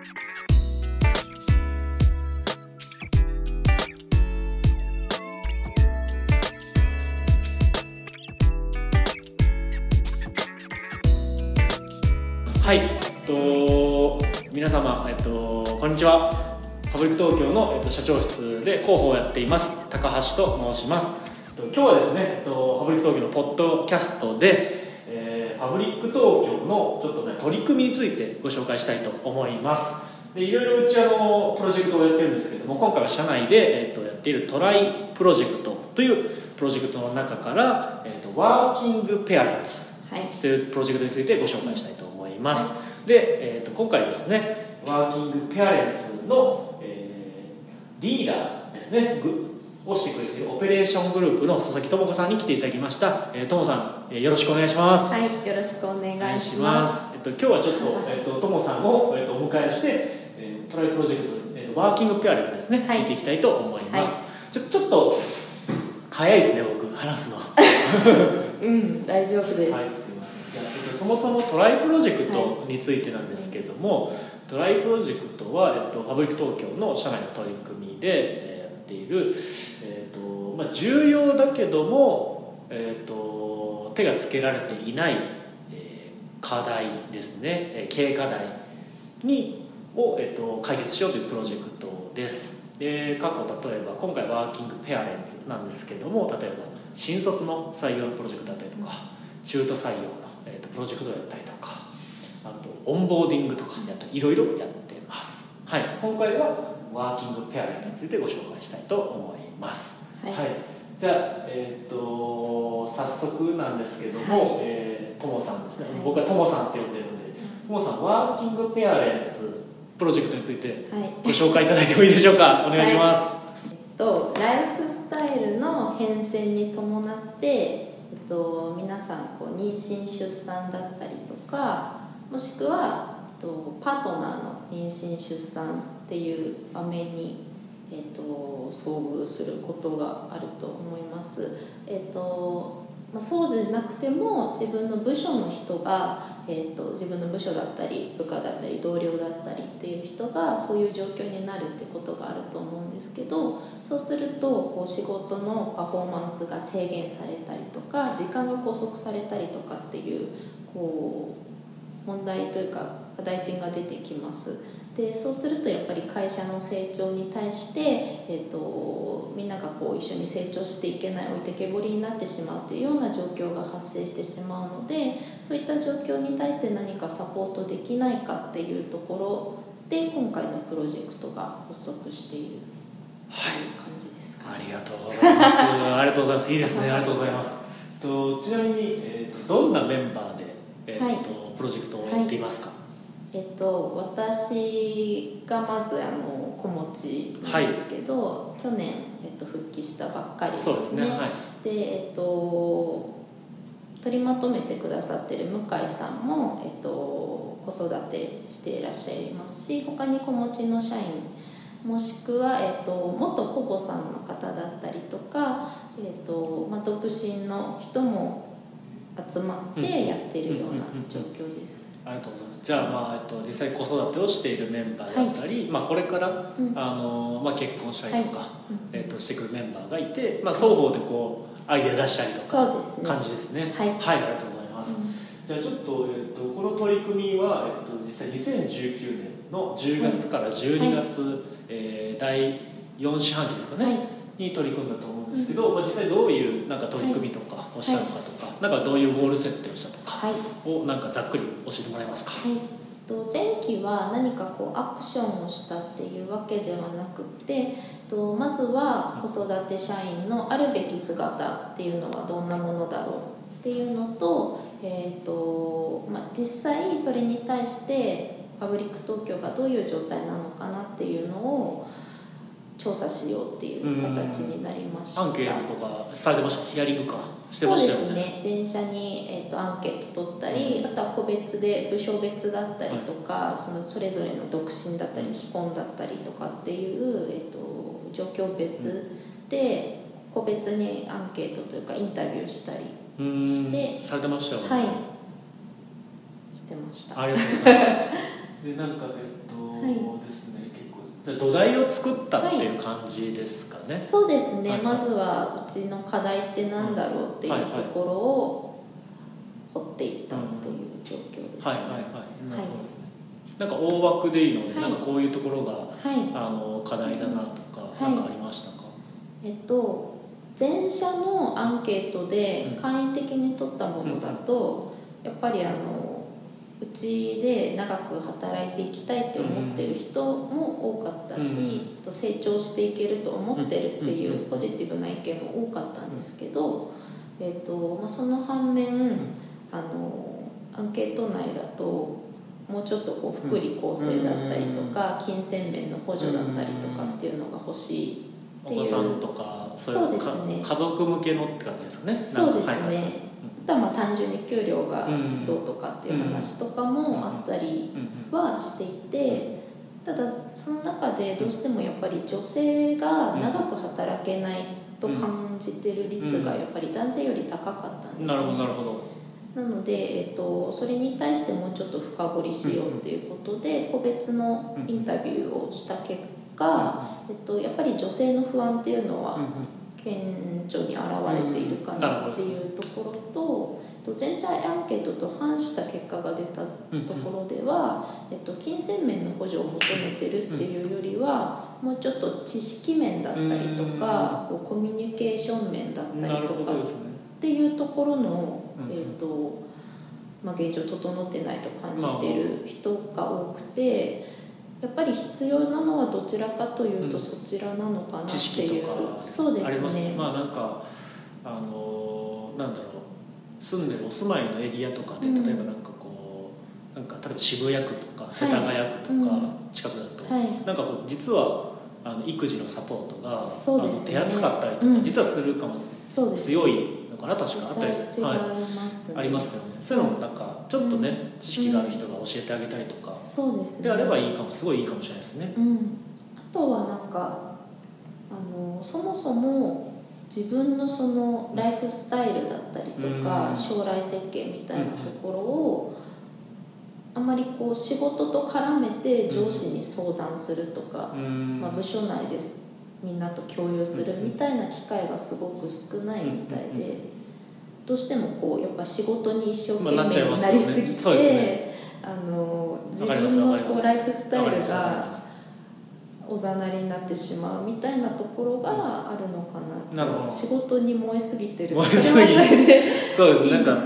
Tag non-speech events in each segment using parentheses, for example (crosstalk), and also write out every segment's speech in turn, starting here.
はい、えっと、皆様、えっと、こんにちは。パブリック東京の、えっと、社長室で広報をやっています。高橋と申します。えっと今日はですね、えっと、パブリック東京のポッドキャストで。えーパブリック東京のちょっとね、取り組みについてご紹介したいと思います。で、いろいろうちあの、プロジェクトをやってるんですけれども、今回は社内で、えっと、やっているトライプロジェクトというプロジェクトの中から、えっと、ワーキングペアレンツはい。というプロジェクトについてご紹介したいと思います。で、えー、と今回ですねワーキングペアレンツの、えーリーダーですねぐをしてくれているオペレーショングループの佐々木智子さんに来ていただきました、えー、ともさん、えーよろしくお願いします。はい、よろしくお願いします。と、今日はちょっと,、えっとともさんを、えっと、お迎えして、えートライプロジェクト、えっと、ワーキングペアレンツですね、はい。聞いていきたいと思います、はい。ちょちょっと早いですね僕話すの。(laughs) うん、大丈夫です。はい、そもそもトライプロジェクトについてなんですけども、トライプロジェクトは、えっと、パブリック東京の社内の取り組みでえーやっている、えっとまあ、重要だけども、えっと、手がつけられていない、えー課題ですね、えー経営課題にを、えっと、解決しようというプロジェクトです。で過去例えば今回ワーキングペアレンツなんですけども例えば新卒の採用のプロジェクトだったりとか中途採用の、えー、とプロジェクトをやったりとかあとオンボーディングとかいろいろやってます。はい。今回はワーキングペアレンツについてご紹介したいと思います。はい。じゃあえっ、と早速なんですけども、はい。えーともさんですね、はい。僕はともさんって呼んでるんでともさんワーキングペアレンツプロジェクトについてはい。ご紹介いただいてもいいでしょうか？(laughs) お願いします、えっと、ライフスタイルの変遷に伴って、えっと、皆さんこう妊娠出産だったりとかもしくは、えっと、パートナーの妊娠出産っていう場面に、えっと、遭遇することがあると思います。えっとまあ、そうでなくても自分の部署の人が、えっと自分の部署だったり部下だったり同僚だったりっていう人がそういう状況になるってことがあると思うんですけどそうするとこう仕事のパフォーマンスが制限されたりとか時間が拘束されたりとかっていうこう問題というか課題点が出てきます。でそうするとやっぱり会社の成長に対して、えー、とみんながこう一緒に成長していけない置いてけぼりになってしまうというような状況が発生してしまうのでそういった状況に対して何かサポートできないかっていうところで今回のプロジェクトが発足しているという感じですか、ありがとうございます。(laughs) ありがとうございます。いいですね。ありがとうございます。とちなみに、えー、とどんなメンバーで、えーとはい。プロジェクトをやっていますか、えっと、私がまずあの子持ちなんですけど、去年、えっと、復帰したばっかりですね。そうですねはい。でえっと取りまとめてくださってる向井さんも、えっと、子育てしていらっしゃいますし他に子持ちの社員もしくは、えっと、元保母さんの方だったりとか、えっとまあ、独身の人も集まってやってるような状況です。ありがとうございます。じゃあ,、まあえっと、実際子育てをしているメンバーだったり、まあ、これから、うん。あのまあ、結婚したりとか、はい。えっと、してくるメンバーがいて、まあ、双方でこうアイデア出したりとか感じですね。はい。ありがとうございます、じゃあちょっと,、えっとこの取り組みは、えっと、実際2019年の10月から12月、えー第4四半期ですかね、はい。に取り組んだと思うんですけど、まあ、実際どういうなんか取り組みとかをしたのかとか、なんかどういうゴール設定をしたとか。はいをなんかざっくり教えてもらえますか、はい、と前期は何かこうアクションをしたっていうわけではなくてとまずは子育て社員のあるべき姿っていうのはどんなものだろうっていうのと,、えーとまあ、実際それに対してパブリック東京がどういう状態なのかなっていうのを調査しようっていう形になりました。アンケートとかされてました？ヒアリングか？してそうでましたよね。すね全社に、えー、とアンケート取ったり、あとは個別で部署別だったりとか、そのそれぞれの独身だったり既婚だったりとかっていう、えー、と状況別で個別にアンケートというかインタビューしたりうーん。してされてましたよね。はい。してました。ありがとうございます。(laughs) でなんかえっと、い。ですね、土台を作ったっていう感じですかね、そうですね、はい。まずはうちの課題ってなんだろうっていうところを掘っていったっていう状況です、はい。はい。はい。なるほどですね、なんか大枠でいいので、はいなんかこういうところがはい。あの課題だなとか、はい。なんかありましたか？えっと前者のアンケートで簡易的に取ったものだと、やっぱりあのうちで長く働いていきたいって思ってる人も多かったし、と成長していけると思ってるっていうポジティブな意見も多かったんですけど、えっとまあ、その反面、あのアンケート内だともうちょっとこう福利厚生だったりとか、金銭面の補助だったりとかっていうのが欲しいっていう。お子さんとかそうですねか家族向けのって感じですかねそうですね、とはまあ単純に給料がどうとかっていう話とかもあったりうんはしていてただその中でどうしてもやっぱり女性が長く働けないと感じてる率がやっぱり男性より高かったんですなるほどなねるほど。なので、えっと、それに対してもうちょっと深掘りしようっていうことで個別のインタビューをした結果、えっと、やっぱり女性の不安っていうのは顕著に現れているかなっていうところと、えっと全体アンケートと反した結果が出たところでは、えっと、金銭面の補助を求めてるっていうよりは、もうちょっと知識面だったりとか、こうコミュニケーション面だったりとかっていうところの、うんえっとまあ、現状整ってないと感じている人が多くて。やっぱり必要なのはどちらかというとうんそちらなのかなって知識いう、とか。そうでありますすね、まあなんかあのなんだろう。住んでるお住まいのエリアとかでうん。例えばなんかこうなんか例えば渋谷区とか世田谷区とかうん。近くだと、はい。なんかこう実はあの育児のサポートが、そうですね。あの手厚かったりとか、うん。実はするかもそうです。強いのかな確かあったりする、はい、ありますよね。そういうのもなんかちょっとね、知識がある人が教えてあげたりとか、そうですね。であればいいかもすごいいいかもしれないですね。うん、あとはなんかあのそもそも自分のそのライフスタイルだったりとか、うん。将来設計みたいなところを、あんまりこう仕事と絡めて上司に相談するとか、うん。まあ、部署内でみんなと共有するみたいな機会がすごく少ないみたいでどうしてもこうやっぱ仕事に一生懸命になりすぎてね。あの自分のこうライフスタイルがおざなりになってしまうみたいなところがあるのかななるほど。仕事に燃えすぎてる燃えすぎ。そうです。ねなんか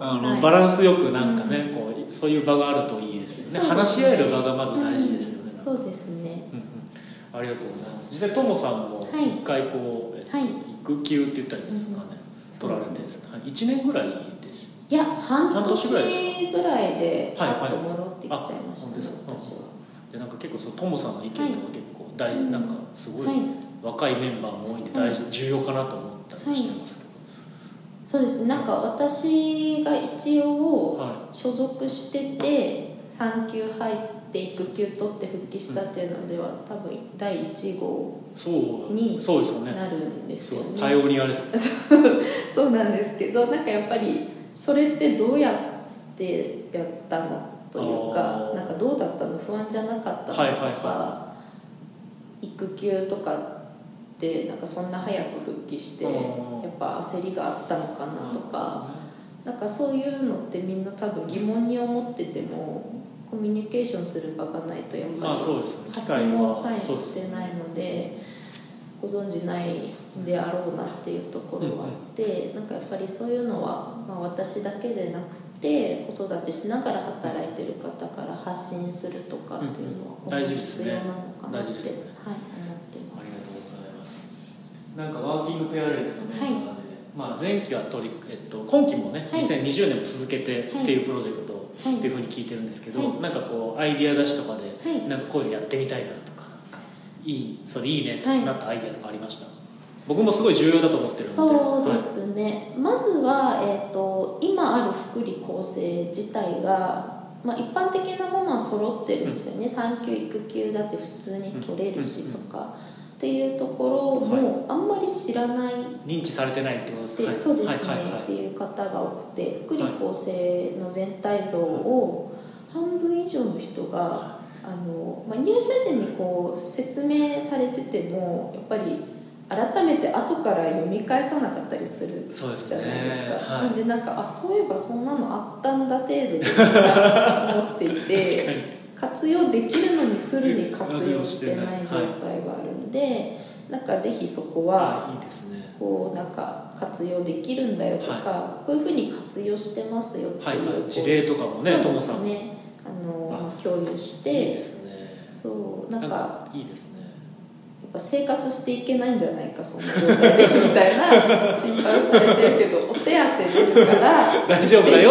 あの、はい。バランスよくなんかね、こうそういう場があるといいですよね。話し合える場がまず大事ですよね、うんそうですね。うんうん。ありがとうございます。実際ともさんもはい。一回こう、えっとはい育休って言ったらいいんですかね、うん取られてですね、はい、1年ぐらいですいや半半年ぐらい年ぐらいでパはいはいッと戻ってきちゃいましたねあ本当ですか私はでなんか結構そのともさんの意見とかはい結構大、うんなんかすごいはい。若いメンバーも多いんで大事、重要かなと思ったりしてますけそうです。なんか私が一応は所属してて産休入って育休取って復帰したっていうのでは多分第1号になるんですよね。そうパイオニアですそうなんですけどなんかやっぱりそれってどうやってやったのというかなんかどうだったの？不安じゃなかったのとか、はいはいは育休とかってなんかそんな早く復帰してあやっーぱ焦りがあったのかなとかなんかそういうのってみんな多分疑問に思っててもコミュニケーションする場がないとやっぱり発信も、してないのでご存じないであろうなっていうところはあって、なんかやっぱりそういうのは、まあ、私だけじゃなくて子育てしながら働いてる方から発信するとかっていうのはうんうん。大事ですね。必要なのかなって、思ってますなんかワーキングペアレンツ。のメンバーで、まあ、前期は取り、えっと、今期もね、はい。2020年も続けてはいっていうプロジェクトはい。っていうふうに聞いてるんですけど、はい。なんかこうアイディア出しとかで、はい。なんかこういうのやってみたいなとかなんかいいそれいいねとはい。なったアイディアとかありました、僕もすごい重要だと思ってるので。そうではいすね、まずは、えー、と今ある福利厚生自体が、まあ、一般的なものは揃ってるんですよね、産休育休だって普通に取れるしとか、っていうところもあんまり知らない。認知されてないってことですで、はいそうですね、はい。はい。はい。っていう方が多くて福利厚生の全体像を半分以上の人がああの、まあ、入社時にこう説明されててもやっぱり改めて後から読み返さなかったりするじゃないですか。ね。はい。なんでなんかあそういえばそんなのあったんだ程度で思っていて (laughs) 活用できるのにフルに活用してない状態があるんで、なんかぜひそこはこうなんか活用できるんだよとか、こういうふうに活用してますよっていう,、はいはい。事例とかもねさん。あのあまあ、共有しいいてですね。そうなんかいいですね。やっぱ生活していけないんじゃないかそんな状態でみたいな (laughs) 心配されてるけどお手当出るから大丈夫だよ。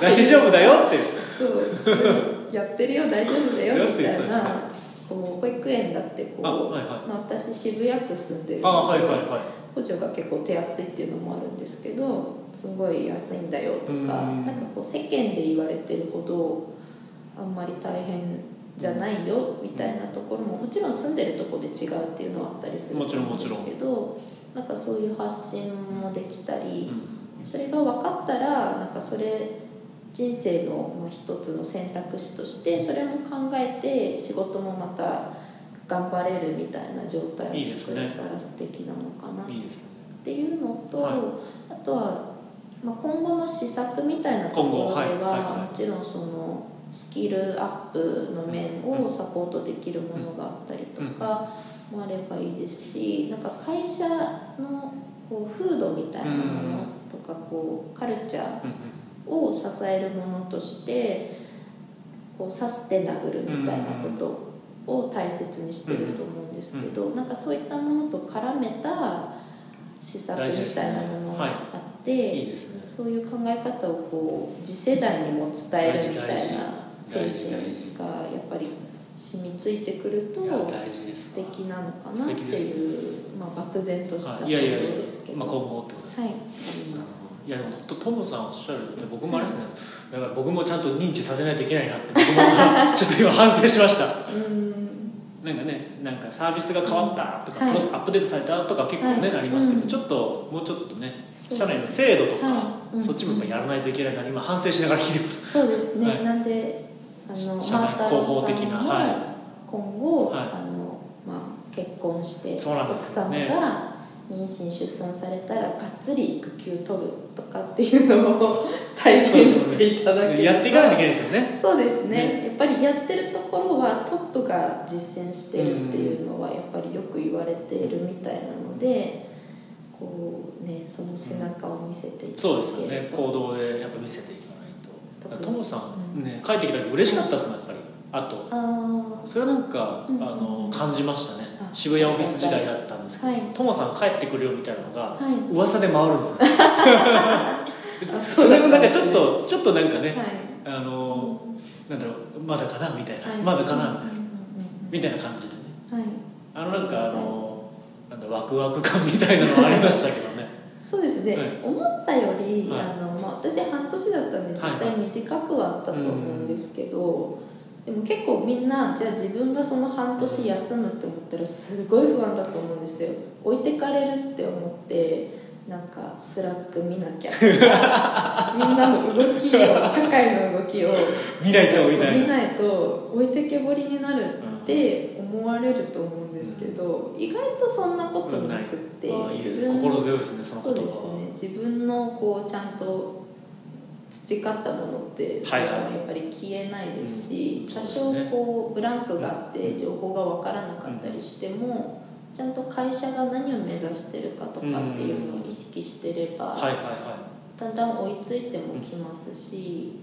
大丈夫だよって。そうやってるよ大丈夫だよみたいなこう保育園だってこうあはいはい。まあ、私渋谷区住んでるのであはいはいはい。補助が結構手厚いっていうのもあるんですけどすごい安いんだよとかうん。なんかこう世間で言われてるほどあんまり大変じゃないよみたいなところももちろん住んでるところで違うっていうのはあったりするともちろん思うん。ですけどなんかそういう発信もできたり、うん。それが分かったらなんかそれ人生のまあ一つの選択肢としてそれも考えて仕事もまた頑張れるみたいな状態を作れたら素敵なのかな。っていうのと、はい。あとは、まあ、今後の施策みたいなところでは、もちろんそのスキルアップの面をサポートできるものがあったりとかもあればいいですしなんか会社のこう風土みたいなものとかこうカルチャーを支えるものとしてこうサステナブルみたいなことを大切にしてると思うんですけど、なんかそういったものと絡めた施策みたいなものがあって、そういう考え方をこう次世代にも伝えるみたいな精神がやっぱり染みついてくると素敵なのかなっていう、まあ、漠然とした想像はい。いやいやですけど、まあ、今後ってことですはい。いやでも本当トムさんおっしゃる僕もあれですね、やっぱり僕もちゃんと認知させないといけないなって僕もちょっと今 (laughs) 反省しました。うん。なんかねなんかサービスが変わったとか、はい。アップデートされたとか結構ね、はい。ありますけど、うん。ちょっともうちょっとね社内の制度とか、はいうん。そっちもやっぱやらないといけないな今反省しながら聞いてますそうですね、はい。なんであの社内広報的なはい。今後、はい。あのまあ、結婚してそうなんですよね。が妊娠出産されたらがっつり育休取るとかっていうのを体現していただけると。やっていかないといけないですよね。そうですね。やっぱりやってるところはトップが実践してるっていうのはやっぱりよく言われているみたいなのでこうねその背中を見せていたそうですよだけるとね。行動でやっぱ見せていかないと。トムさうんん。ね帰ってきた時嬉しかったですもんやっぱりあとあそれはなんか、うん。あの感じましたね。あ渋谷オフィス時代だったんですけど、はい。トモさん帰ってくるよみたいなのが、はい。噂で回るんですよ。あそれもなんかちょっとちょっとなんかね、はい。あのなんだろうまだかなみたいな、はい。まだかなみたいな、みたいな感じでね。はい。あのなんかあのなんだワクワク感みたいなのはありましたけどね。(laughs) そうですね、はい。思ったより、はい。あのまあ、私半年だったんで実際短くはあったと思うんですけど、でも結構みんなじゃあ自分がその半年休むって思ったらすごい不安だと思うんですよ。置いてかれるって思ってなんかスラック見なきゃ。みんなの動きを社会の動きを見ないとみたいな。見ないと置いてけぼりになるって思われると思うんですけど、意外とそんなことなくって、ああいい心強いですねその言葉そうですね。自分のこうちゃんと培ったものって、はいはい。やっぱり消えないですし、うん。多少こうブランクがあって情報が分からなかったりしても、ちゃんと会社が何を目指してるかとかっていうのを意識してれば、はいはいはだんだん追いついてもきますし、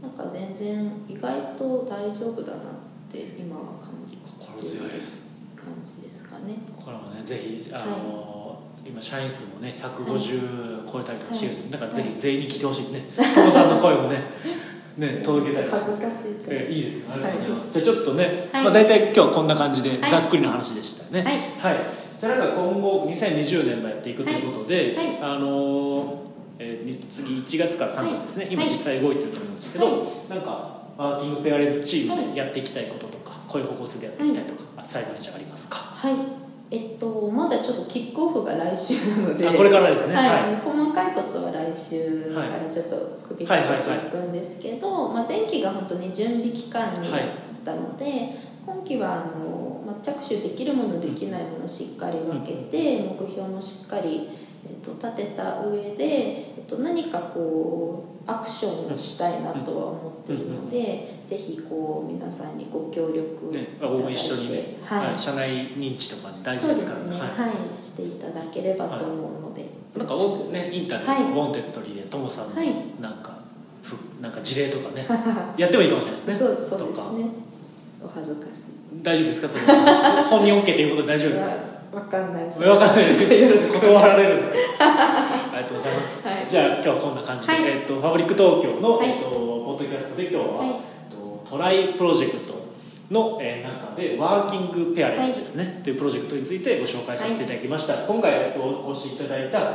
なんか全然意外と大丈夫だなって今は感じて心強いです。感じですかね。これもねぜひあの、今社員数もね150超えたりとかしてる、はい。だからぜひ全員に来てほしいね。トモさんの声もね (laughs) ね届けたいです恥ずかしいえいいですねありがとうございます、じゃあちょっとね、はい。まあ、大体今日はこんな感じではい。ざっくりの話でしたよね。はい。じゃあなんか今後2020年もやっていくということで、あのーえー次1月から3月ですね、今はい。実際動いてると思うんですけど、はい。なんかワーキングペアレンツチームでやっていきたいこととか、こういう方向性でやっていきたいとか、あ最後にじゃあありますか？はいえっとまだちょっとキックオフが来週なので。あこれからですね。はい。はい。細かいことは来週からちょっと首かけていくんですけど、まあ、前期が本当に準備期間にはいったので今期はあの、まあ、着手できるものできないものをしっかり分けて、目標もしっかり、えっと、立てた上で、えっと、何かこうアクションをしたいなとは思ってるので、ぜひこう皆さんにご協力いねただいて、応援一緒にね、はい。はい社内認知とか大事ですからそうですね、ははい、していただければと思うので、い、なんかねインタビューはい。とかウォンテッドリーでともさんのはい。なんか、ふなんか事例とかねやってもいいかもしれないですね。(laughs) そうそうですね。お恥ずかしい。大丈夫ですか？それ (laughs) 本人 OK ということで大丈夫ですか？わかんないです。分かんない。断られる。んですかありがとうございます、はい。じゃあ今日はこんな感じで、はい。えっとファブリック東京の、はい。えっとポッドキャストで今日は、はい。えっとトライプロジェクトの、えー中でワーキングペアレンツですね、とい。うプロジェクトについてご紹介させていただきました、今回、えっと、お越しいただいたえー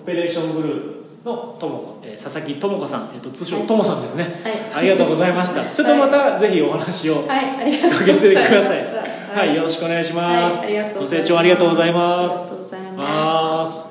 オペレーショングループのともこ、えー佐々木智子さん、えっと、通称はい。ともさんですね、はい。ありがとうございました。ちょっとまた、ぜひお話をはい。ありがとうございまかけてくださいはい、よろしくお願いします、はいありがとうございます。ご清聴ありがとうございます。ありがとうございます。ます